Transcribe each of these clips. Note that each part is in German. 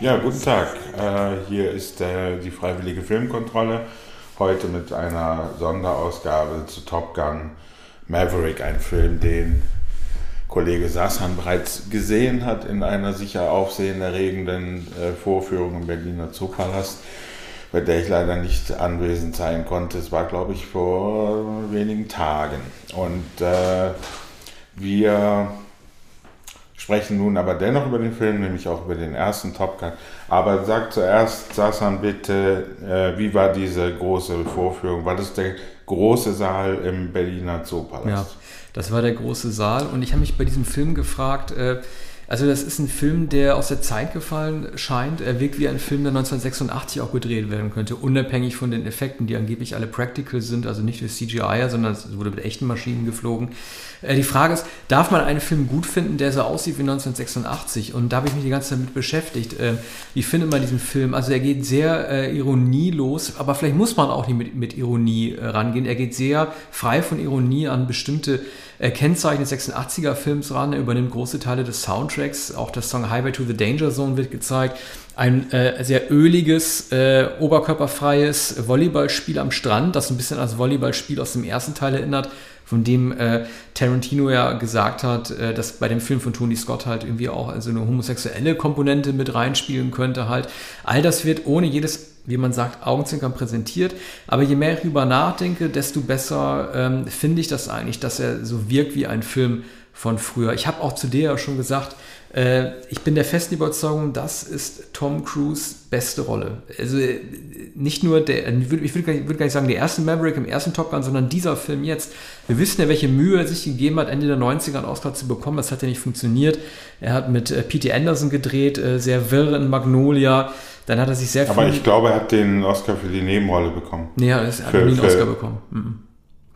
Ja, guten Tag. Äh, hier ist äh, die Freiwillige Filmkontrolle. Heute mit einer Sonderausgabe zu Top Gun Maverick, ein Film, den Kollege Sassan bereits gesehen hat in einer sicher aufsehenerregenden äh, Vorführung im Berliner Zoopalast, bei der ich leider nicht anwesend sein konnte. Es war, glaube ich, vor wenigen Tagen. Und äh, wir sprechen nun aber dennoch über den Film, nämlich auch über den ersten Top Gun. Aber sag zuerst, Sassan, bitte, äh, wie war diese große Vorführung? War das der große Saal im Berliner Zoopalast? Ja, das war der große Saal und ich habe mich bei diesem Film gefragt, äh, also das ist ein Film, der aus der Zeit gefallen scheint. Er wirkt wie ein Film, der 1986 auch gedreht werden könnte, unabhängig von den Effekten, die angeblich alle practical sind, also nicht durch CGI, sondern es wurde mit echten Maschinen geflogen. Äh, die Frage ist, darf man einen Film gut finden, der so aussieht wie 1986? Und da habe ich mich die ganze Zeit mit beschäftigt. Wie findet man diesen Film? Also er geht sehr äh, ironielos, aber vielleicht muss man auch nicht mit, Ironie äh, rangehen. Er geht sehr frei von Ironie an bestimmte Kennzeichen des 86er-Films ran. Er übernimmt große Teile des Soundtracks. Auch der Song Highway to the Danger Zone wird gezeigt. Ein äh, sehr öliges, äh, oberkörperfreies Volleyballspiel am Strand, das ein bisschen als Volleyballspiel aus dem ersten Teil erinnert von dem äh, Tarantino ja gesagt hat, äh, dass bei dem Film von Tony Scott halt irgendwie auch also eine homosexuelle Komponente mit reinspielen könnte halt. All das wird ohne jedes, wie man sagt, Augenzwinkern präsentiert. Aber je mehr ich darüber nachdenke, desto besser ähm, finde ich das eigentlich, dass er so wirkt wie ein Film von früher. Ich habe auch zu dir ja schon gesagt, äh, ich bin der festen Überzeugung, das ist Tom Cruise beste Rolle. Also äh, nicht nur der, ich würde würd gar, nicht sagen, der erste Maverick im ersten Top Gun, sondern dieser Film jetzt. Wir wissen ja, welche Mühe er sich gegeben hat, Ende der 90er einen Oscar zu bekommen. Das hat ja nicht funktioniert. Er hat mit äh, P.T. Anderson gedreht, äh, sehr wirr in Magnolia. Dann hat er sich sehr Aber ich glaube, er hat den Oscar für die Nebenrolle bekommen. Nee, er hat für, nie einen Oscar bekommen. Mhm.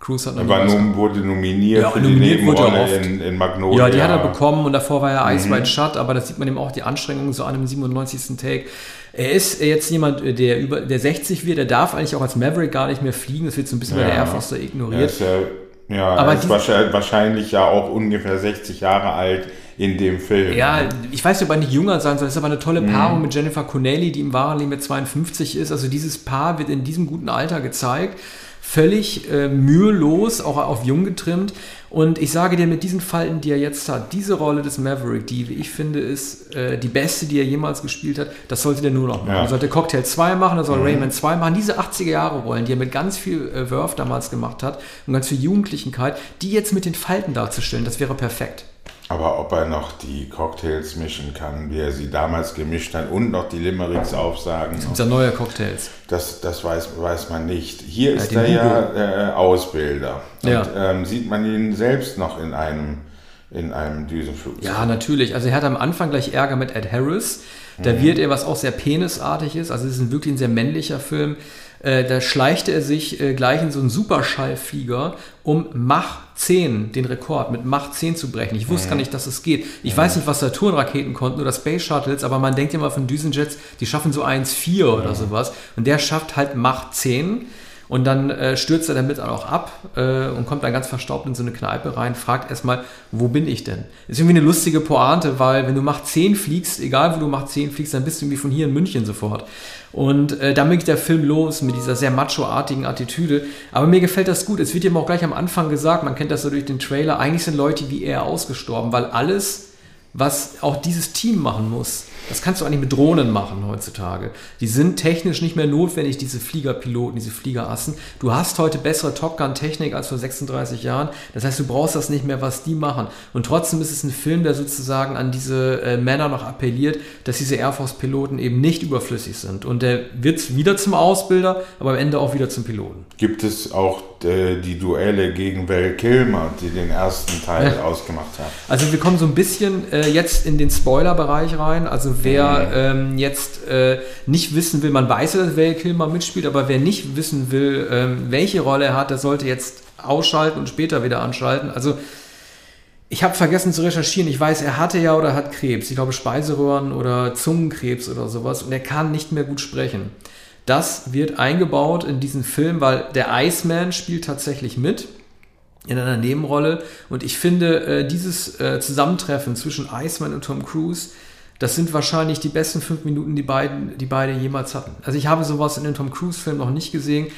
Cruise hat er war nun, wurde nominiert ja, für nominiert die Nebenrolle in, in Magnolia. Ja, die hat er bekommen und davor war er Ice mhm. White Shut, aber das sieht man eben auch die Anstrengungen so an einem 97. Take. Er ist jetzt jemand, der über der 60 wird, der darf eigentlich auch als Maverick gar nicht mehr fliegen, das wird so ein bisschen ja. bei der Air Force da ignoriert. Ja, ja, aber er ist wahrscheinlich, wahrscheinlich ja auch ungefähr 60 Jahre alt in dem Film. Ja, ich weiß nicht, ob er nicht jünger sein soll. Das ist aber eine tolle mhm. Paarung mhm. mit Jennifer Connelly, die im wahren Leben mit 52 ist. Also dieses Paar wird in diesem guten Alter gezeigt völlig äh, mühelos, auch auf jung getrimmt. Und ich sage dir, mit diesen Falten, die er jetzt hat, diese Rolle des Maverick, die, wie ich finde, ist äh, die beste, die er jemals gespielt hat, das sollte der nur noch machen. Ja. Er sollte Cocktail 2 machen, er soll mhm. Rayman 2 machen. Diese 80er-Jahre-Rollen, die er mit ganz viel äh, Wurf damals gemacht hat und ganz viel Jugendlichenkeit, die jetzt mit den Falten darzustellen, das wäre perfekt. Aber ob er noch die Cocktails mischen kann, wie er sie damals gemischt hat und noch die Limericks aufsagen. Es gibt ja neue Cocktails. Das, das weiß, weiß man nicht. Hier ist er ja äh, Ausbilder. Und ja. ähm, sieht man ihn selbst noch in einem, in einem Düsenflugzeug. Ja, natürlich. Also er hat am Anfang gleich Ärger mit Ed Harris. Da mhm. wird er, was auch sehr penisartig ist, also es ist ein wirklich ein sehr männlicher Film, äh, da schleichte er sich äh, gleich in so einen Superschallflieger, um Mach 10, den Rekord mit Mach 10 zu brechen. Ich wusste mhm. gar nicht, dass es geht. Ich mhm. weiß nicht, was Saturn-Raketen konnten oder Space Shuttles, aber man denkt ja mal von Düsenjets, die schaffen so 1,4 oder mhm. sowas. Und der schafft halt Mach 10. Und dann äh, stürzt er damit auch ab äh, und kommt dann ganz verstaubt in so eine Kneipe rein, fragt erstmal, wo bin ich denn? Ist irgendwie eine lustige Pointe, weil wenn du Mach 10 fliegst, egal wo du Mach 10 fliegst, dann bist du irgendwie von hier in München sofort. Und äh, dann geht der Film los mit dieser sehr macho-artigen Attitüde. Aber mir gefällt das gut. Es wird ihm auch gleich am Anfang gesagt, man kennt das so durch den Trailer, eigentlich sind Leute wie er ausgestorben, weil alles, was auch dieses Team machen muss, das kannst du eigentlich mit Drohnen machen heutzutage. Die sind technisch nicht mehr notwendig, diese Fliegerpiloten, diese Fliegerassen. Du hast heute bessere Top Gun-Technik als vor 36 Jahren. Das heißt, du brauchst das nicht mehr, was die machen. Und trotzdem ist es ein Film, der sozusagen an diese äh, Männer noch appelliert, dass diese Air Force-Piloten eben nicht überflüssig sind. Und der wird wieder zum Ausbilder, aber am Ende auch wieder zum Piloten. Gibt es auch äh, die Duelle gegen Val Kilmer, die den ersten Teil ja. ausgemacht haben? Also wir kommen so ein bisschen äh, jetzt in den Spoiler-Bereich rein. Also wer ähm, jetzt äh, nicht wissen will, man weiß ja, dass Val Kilmer mitspielt, aber wer nicht wissen will, ähm, welche Rolle er hat, der sollte jetzt ausschalten und später wieder anschalten. Also ich habe vergessen zu recherchieren. Ich weiß, er hatte ja oder hat Krebs. Ich glaube Speiseröhren oder Zungenkrebs oder sowas. Und er kann nicht mehr gut sprechen. Das wird eingebaut in diesen Film, weil der Iceman spielt tatsächlich mit in einer Nebenrolle. Und ich finde, äh, dieses äh, Zusammentreffen zwischen Iceman und Tom Cruise Das sind wahrscheinlich die besten fünf Minuten, die, beiden, die beide jemals hatten. Also ich habe sowas in den Tom Cruise-Filmen noch nicht gesehen.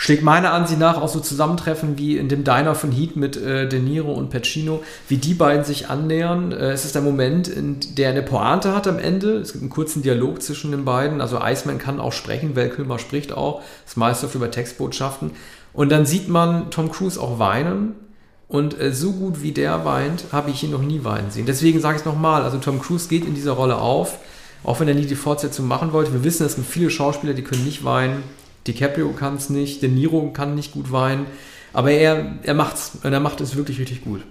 Schlägt meiner Ansicht nach auch so Zusammentreffen wie in dem Diner von Heat mit äh, De Niro und Pacino, wie die beiden sich annähern. Äh, es ist der Moment, in der eine Pointe hat am Ende. Es gibt einen kurzen Dialog zwischen den beiden. Also Iceman kann auch sprechen, Val Kilmer spricht auch. Das meiste über Textbotschaften. Und dann sieht man Tom Cruise auch weinen. Und äh, so gut wie der weint, habe ich ihn noch nie weinen sehen. Deswegen sage ich es nochmal, also Tom Cruise geht in dieser Rolle auf, auch wenn er nie die Fortsetzung machen wollte. Wir wissen, es gibt viele Schauspieler, die können nicht weinen. DiCaprio kann es nicht, De Niro kann nicht gut weinen, aber er, er macht's und er macht es wirklich richtig gut.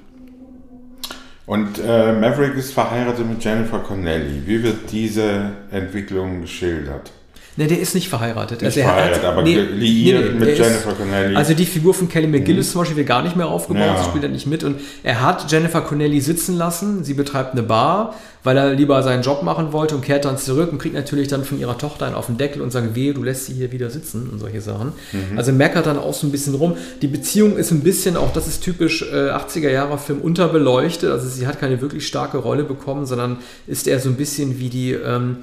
Und äh, Maverick ist verheiratet mit Jennifer Connelly. Wie wird diese Entwicklung geschildert? Ne, der ist nicht verheiratet. Nicht also verheiratet, hat, aber nee, liiert nee, nee, mit Jennifer ist, Connelly. Also die Figur von Kelly McGillis mhm. zum Beispiel wird gar nicht mehr aufgebaut, ja. sie spielt da nicht mit. Und er hat Jennifer Connelly sitzen lassen, sie betreibt eine Bar, weil er lieber seinen Job machen wollte und kehrt dann zurück und kriegt natürlich dann von ihrer Tochter einen auf den Deckel und sagt, wehe, du lässt sie hier wieder sitzen und solche Sachen. Mhm. Also meckert dann auch so ein bisschen rum. Die Beziehung ist ein bisschen, auch das ist typisch äh, 80er Jahre Film, unterbeleuchtet. Also sie hat keine wirklich starke Rolle bekommen, sondern ist eher so ein bisschen wie die... Ähm,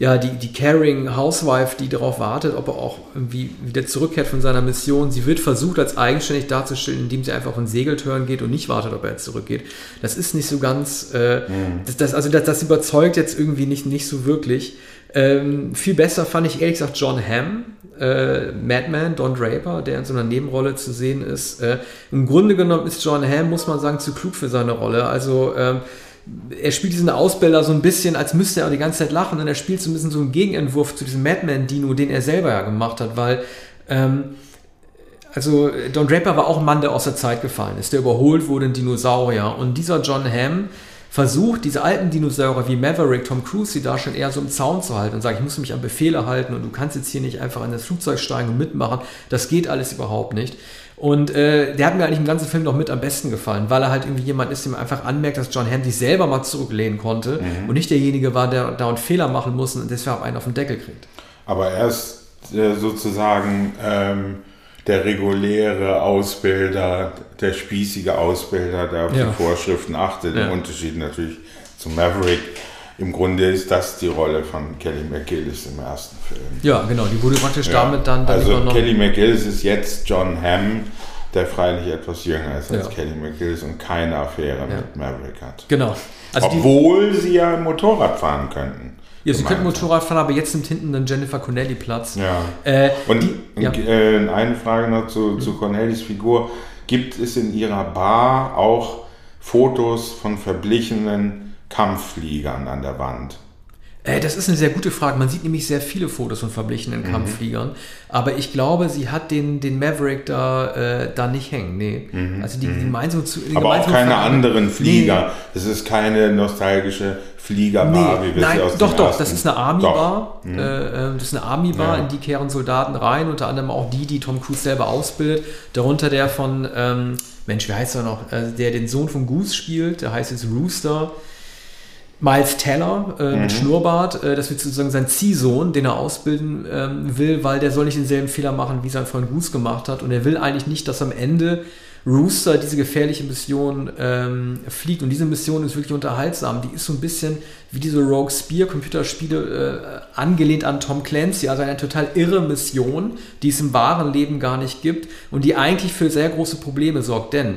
ja, die, die caring Housewife, die darauf wartet, ob er auch irgendwie wieder zurückkehrt von seiner Mission. Sie wird versucht, als eigenständig darzustellen, indem sie einfach auf einen Segeltörn geht und nicht wartet, ob er zurückgeht. Das ist nicht so ganz, äh, mhm. das, das, also das, das, überzeugt jetzt irgendwie nicht, nicht so wirklich. Ähm, viel besser fand ich ehrlich gesagt John Hamm, äh, Madman, Don Draper, der in so einer Nebenrolle zu sehen ist. Äh, Im Grunde genommen ist John Hamm, muss man sagen, zu klug für seine Rolle. Also ähm, er spielt diesen Ausbilder so ein bisschen, als müsste er die ganze Zeit lachen und er spielt so ein bisschen so einen Gegenentwurf zu diesem Madman-Dino, den er selber ja gemacht hat, weil ähm, also Don Draper war auch ein Mann, der aus der Zeit gefallen ist, der überholt wurde in Dinosaurier und dieser John Hamm versucht, diese alten Dinosaurier wie Maverick, Tom Cruise, die da schon eher so im Zaun zu halten und sagt, ich muss mich an Befehle halten und du kannst jetzt hier nicht einfach in das Flugzeug steigen und mitmachen, das geht alles überhaupt nicht. Und äh, der hat mir eigentlich im ganzen Film noch mit am besten gefallen, weil er halt irgendwie jemand ist, dem einfach anmerkt, dass John Hamm sich selber mal zurücklehnen konnte mhm. und nicht derjenige war, der da einen Fehler machen muss und deshalb einen auf den Deckel kriegt. Aber er ist äh, sozusagen ähm, der reguläre Ausbilder, der spießige Ausbilder, der auf ja. die Vorschriften achtet, ja. im Unterschied natürlich zum Maverick im Grunde ist das die Rolle von Kelly McGillis im ersten Film. Ja, genau, die wurde praktisch ja. damit dann, dann Also. Kelly McGillis ist jetzt John Hamm, der freilich etwas jünger ist als ja. Kelly McGillis und keine Affäre ja. mit Maverick hat. Genau. Also Obwohl sie ja Motorrad fahren könnten. Ja, sie könnten Motorrad fahren, aber jetzt nimmt hinten dann Jennifer Connelly Platz. Ja. Äh, und die. Äh, eine Frage noch zu, mhm. zu Connellys Figur. Gibt es in ihrer Bar auch Fotos von verblichenen Kampffliegern an der Wand? Äh, das ist eine sehr gute Frage. Man sieht nämlich sehr viele Fotos von verblichenen mhm. Kampffliegern. Aber ich glaube, sie hat den, den Maverick da, äh, da nicht hängen. Nee. Mhm. Also die, die mhm. so zu. Aber auch keine anderen Flieger. Es nee. ist keine nostalgische Fliegerbar, nee, wie wir nein, sie aus Doch, doch, das ist eine Army-Bar. Mhm. Äh, äh, das ist eine Army-Bar, ja. in die kehren Soldaten rein, unter anderem auch die, die Tom Cruise selber ausbildet. Darunter der von, ähm, Mensch, wie heißt er noch? Äh, der den Sohn von Goose spielt, der heißt jetzt Rooster. Miles Teller äh, mhm. mit Schnurrbart, äh, das wird sozusagen sein Ziehsohn, den er ausbilden ähm, will, weil der soll nicht denselben Fehler machen, wie sein Freund Goose gemacht hat. Und er will eigentlich nicht, dass am Ende Rooster diese gefährliche Mission ähm, fliegt. Und diese Mission ist wirklich unterhaltsam. Die ist so ein bisschen wie diese Rogue Spear Computerspiele äh, angelehnt an Tom Clancy. Also eine total irre Mission, die es im wahren Leben gar nicht gibt und die eigentlich für sehr große Probleme sorgt. Denn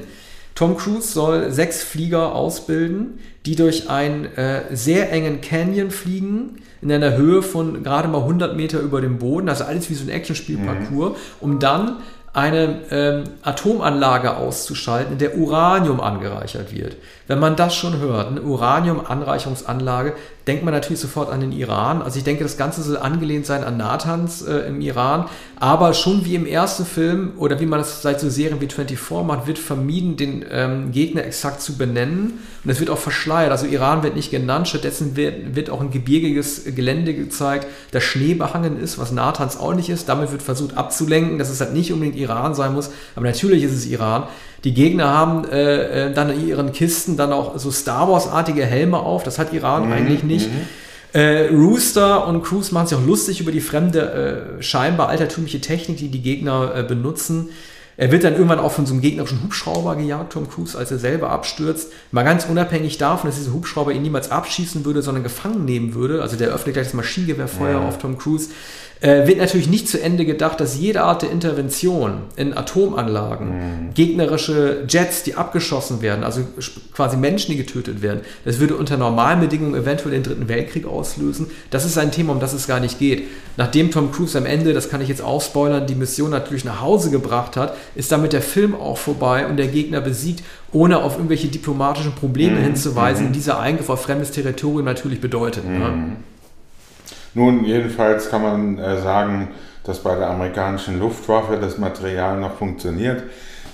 Tom Cruise soll sechs Flieger ausbilden, die durch einen äh, sehr engen Canyon fliegen, in einer Höhe von gerade mal 100 Meter über dem Boden, also alles wie so ein Actionspielparcours, mhm. um dann eine ähm, Atomanlage auszuschalten, in der Uranium angereichert wird. Wenn man das schon hört, eine Uranium-Anreicherungsanlage, denkt man natürlich sofort an den Iran. Also ich denke, das Ganze soll angelehnt sein an Nathans äh, im Iran, aber schon wie im ersten Film oder wie man das seit so Serien wie 24 macht, wird vermieden, den ähm, Gegner exakt zu benennen und es wird auch verschleiert. Also Iran wird nicht genannt, stattdessen wird, wird auch ein gebirgiges Gelände gezeigt, das Schnee behangen ist, was Nathans auch nicht ist. Damit wird versucht abzulenken, dass es halt nicht unbedingt Iran sein muss, aber natürlich ist es Iran. Die Gegner haben äh, äh, dann in ihren Kisten dann auch so Star Wars-artige Helme auf. Das hat Iran mhm. eigentlich nicht. Mhm. Äh, Rooster und Cruise machen sich auch lustig über die fremde, äh, scheinbar altertümliche Technik, die die Gegner äh, benutzen. Er wird dann irgendwann auch von so einem gegnerischen Hubschrauber gejagt, Tom Cruise, als er selber abstürzt. Mal ganz unabhängig davon, dass dieser Hubschrauber ihn niemals abschießen würde, sondern gefangen nehmen würde. Also der öffnet gleich das Maschinengewehrfeuer ja. auf Tom Cruise äh, wird natürlich nicht zu Ende gedacht, dass jede Art der Intervention in Atomanlagen, mhm. gegnerische Jets, die abgeschossen werden, also quasi Menschen, die getötet werden, das würde unter normalen Bedingungen eventuell den Dritten Weltkrieg auslösen. Das ist ein Thema, um das es gar nicht geht. Nachdem Tom Cruise am Ende, das kann ich jetzt auch spoilern, die Mission natürlich nach Hause gebracht hat, ist damit der Film auch vorbei und der Gegner besiegt, ohne auf irgendwelche diplomatischen Probleme mhm. hinzuweisen, mhm. die dieser Eingriff auf fremdes Territorium natürlich bedeutet. Ne? Mhm. Ne? Nun, jedenfalls kann man äh, sagen, dass bei der amerikanischen Luftwaffe das Material noch funktioniert.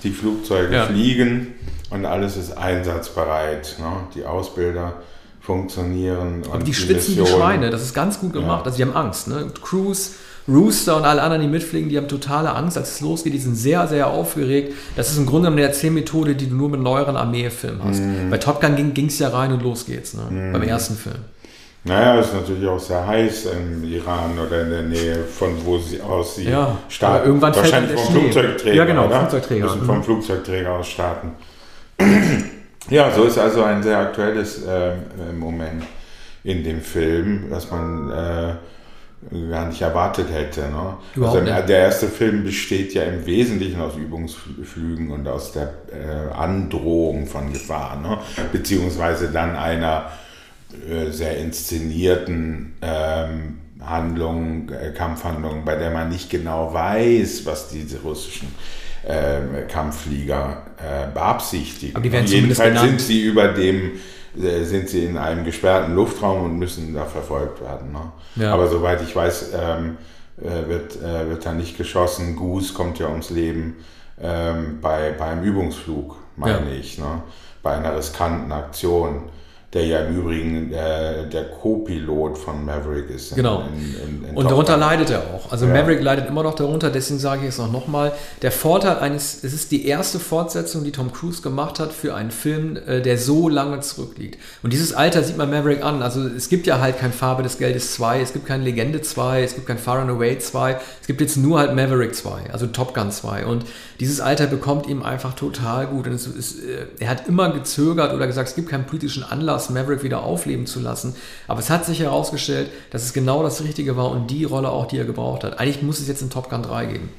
Die Flugzeuge ja. fliegen und alles ist einsatzbereit. Ne? Die Ausbilder funktionieren. Aber die, die schwitzen wie Schweine, das ist ganz gut gemacht. Ja. Also die haben Angst. Ne? Cruise, Rooster und alle anderen, die mitfliegen, die haben totale Angst, als es losgeht. Die sind sehr, sehr aufgeregt. Das ist im Grunde eine Erzählmethode, die du nur mit neueren Armeefilmen hast. Mhm. Bei Top Gun ging es ja rein und los geht's, ne? Mhm. beim ersten Film. Naja, ist natürlich auch sehr heiß im Iran oder in der Nähe von wo sie aus sie ja, starten. Irgendwann Wahrscheinlich vom Schnee. Flugzeugträger. Ja, genau, oder? Flugzeugträger. Müssen vom mhm. Flugzeugträger aus starten. ja, so ist also ein sehr aktuelles äh, Moment in dem Film, was man äh, gar nicht erwartet hätte. Ne? Also der erste Film besteht ja im Wesentlichen aus Übungsflügen und aus der äh, Androhung von Gefahr, ne? beziehungsweise dann einer sehr inszenierten ähm, Handlungen, äh, Kampfhandlungen, bei der man nicht genau weiß, was diese russischen äh, Kampfflieger äh, beabsichtigen. Aber die werden Jedenfalls sind sie über dem äh, sind sie in einem gesperrten Luftraum und müssen da verfolgt werden. Ne? Ja. Aber soweit ich weiß, ähm, äh, wird, wird da nicht geschossen. Goose kommt ja ums Leben ähm, bei, beim Übungsflug, meine ja. ich, ne? bei einer riskanten Aktion der ja im Übrigen äh, der Co-Pilot von Maverick ist. Genau. In, in, und darunter leidet er auch. Also ja. Maverick leidet immer noch darunter, deswegen sage ich es auch nochmal. Der Vorteil eines, es ist die erste Fortsetzung, die Tom Cruise gemacht hat für einen Film, äh, der so lange zurückliegt. Und dieses Alter sieht man Maverick an. Also es gibt ja halt kein Farbe des Geldes 2, es gibt kein Legende 2, es gibt kein Far and Away 2, es gibt jetzt nur halt Maverick 2, also Top Gun 2. Und dieses Alter bekommt ihm einfach total gut. Und ist, äh, er hat immer gezögert oder gesagt, es gibt keinen politischen Anlass, Maverick wieder aufleben zu lassen. Aber es hat sich herausgestellt, dass es genau das Richtige war und die Rolle auch, die er gebraucht hat. Eigentlich muss es jetzt in Top Gun 3 geben.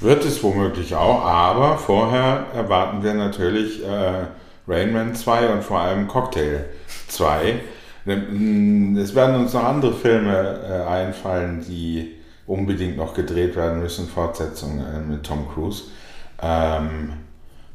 Wird es womöglich auch, aber vorher erwarten wir natürlich äh, Rainman 2 und vor allem Cocktail 2. Es werden uns noch andere Filme äh, einfallen, die unbedingt noch gedreht werden müssen, Fortsetzungen äh, mit Tom Cruise. Ähm,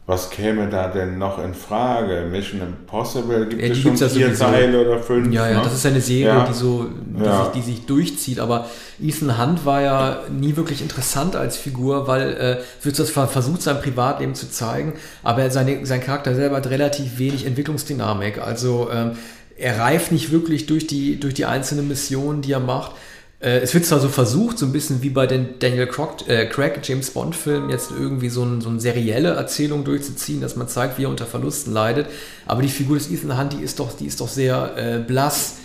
was käme da denn noch in Frage? Mission Impossible gibt ja, es schon vier Teile oder fünf? Ja, ja, ne? das ist eine Serie, ja. die so, die, ja. sich, die, sich, durchzieht. Aber Ethan Hunt war ja nie wirklich interessant als Figur, weil äh, wird das versucht, sein Privatleben zu zeigen, aber seine, sein Charakter selber hat relativ wenig Entwicklungsdynamik. Also ähm, er reift nicht wirklich durch die, durch die einzelnen Missionen, die er macht. Äh, es wird zwar so versucht, so ein bisschen wie bei den Daniel Craig, äh, Craig James Bond-Filmen, jetzt irgendwie so, ein, so eine serielle Erzählung durchzuziehen, dass man zeigt, wie er unter Verlusten leidet. Aber die Figur des Ethan Hunt, die ist doch, die ist doch sehr äh, blass.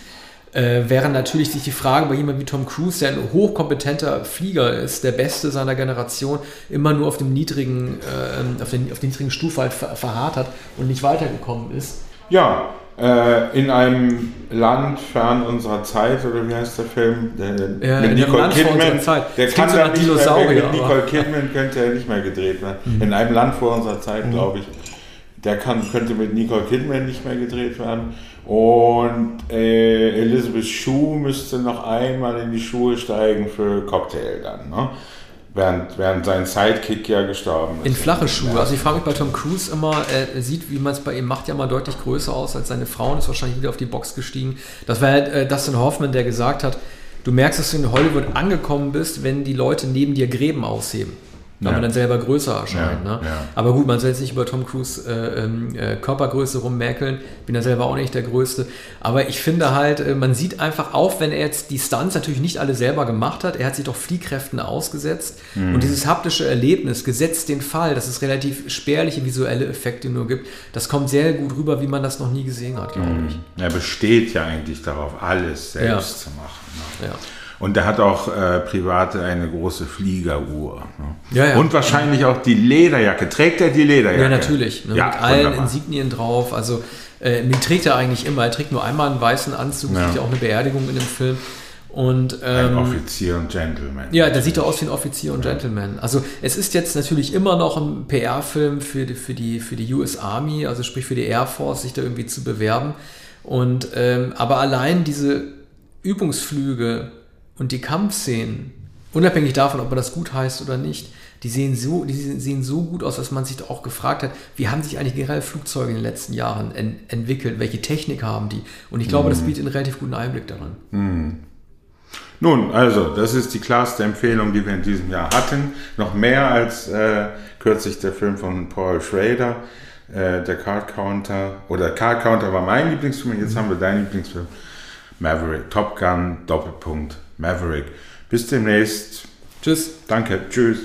Äh, während natürlich sich die Frage bei jemandem wie Tom Cruise, der ein hochkompetenter Flieger ist, der Beste seiner Generation, immer nur auf dem niedrigen, äh, auf, den, auf der niedrigen Stufe halt verharrt hat und nicht weitergekommen ist. Ja, äh, in einem Land fern unserer Zeit, oder wie heißt der Film? Der, ja, mit Nicole Kidman. Zeit. Der kann so nicht mehr, mit Nicole Kidman könnte er nicht mehr gedreht werden. Mhm. In einem Land vor unserer Zeit, mhm. glaube ich. Der kann, könnte mit Nicole Kidman nicht mehr gedreht werden. Und äh, Elizabeth Shue müsste noch einmal in die Schuhe steigen für Cocktail dann. Ne? Während, während sein Sidekick ja gestorben ist. In flache Schuhe. Also ich frage mich bei Tom Cruise immer, er sieht, wie man es bei ihm macht, ja mal deutlich größer aus als seine Frau und ist wahrscheinlich wieder auf die Box gestiegen. Das war halt äh, Dustin Hoffman, der gesagt hat, du merkst, dass du in Hollywood angekommen bist, wenn die Leute neben dir Gräben ausheben weil ja. man dann selber größer erscheint. Ja, ne? ja. Aber gut, man soll jetzt nicht über Tom Cruise äh, ähm, äh, Körpergröße rummäkeln. Bin ja selber auch nicht der Größte. Aber ich finde halt, äh, man sieht einfach auch, wenn er jetzt die Stunts natürlich nicht alle selber gemacht hat, er hat sich doch Fliehkräften ausgesetzt. Mhm. Und dieses haptische Erlebnis, gesetzt den Fall, dass es relativ spärliche visuelle Effekte nur gibt, das kommt sehr gut rüber, wie man das noch nie gesehen hat, glaube mhm. ich. Er besteht ja eigentlich darauf, alles selbst zu machen. Ne? Ja. Und der hat auch äh, private eine große Fliegeruhr. Ne? Ja, ja. Und wahrscheinlich auch die Lederjacke. Trägt er die Lederjacke? Ja, natürlich. Ne? Ja, mit allen wunderbar. Insignien drauf. Also, äh, die trägt er eigentlich immer. Er trägt nur einmal einen weißen Anzug, Ja. kriegt ja auch eine Beerdigung in dem Film. Und Ein ähm, Offizier und Gentleman. Ja, der sieht doch aus wie ein Offizier und Gentleman. Also es ist jetzt natürlich immer noch ein PR-Film für die, für, die, für die US Army, also sprich für die Air Force, sich da irgendwie zu bewerben. Und ähm, aber allein diese Übungsflüge und die Kampfszenen, unabhängig davon, ob man das gut heißt oder nicht, die sehen so, die sehen so gut aus, dass man sich auch gefragt hat, wie haben sich eigentlich generell Flugzeuge in den letzten Jahren en entwickelt, welche Technik haben die? Und ich glaube, das bietet einen relativ guten Einblick darin. Nun, also, das ist die klarste Empfehlung, die wir in diesem Jahr hatten. Noch mehr als äh, kürzlich der Film von Paul Schrader, äh, der Card Counter. Oder Card Counter war mein Lieblingsfilm, jetzt haben wir deinen Lieblingsfilm. Maverick, Top Gun, Doppelpunkt, Maverick. Bis demnächst. Tschüss. Danke, tschüss.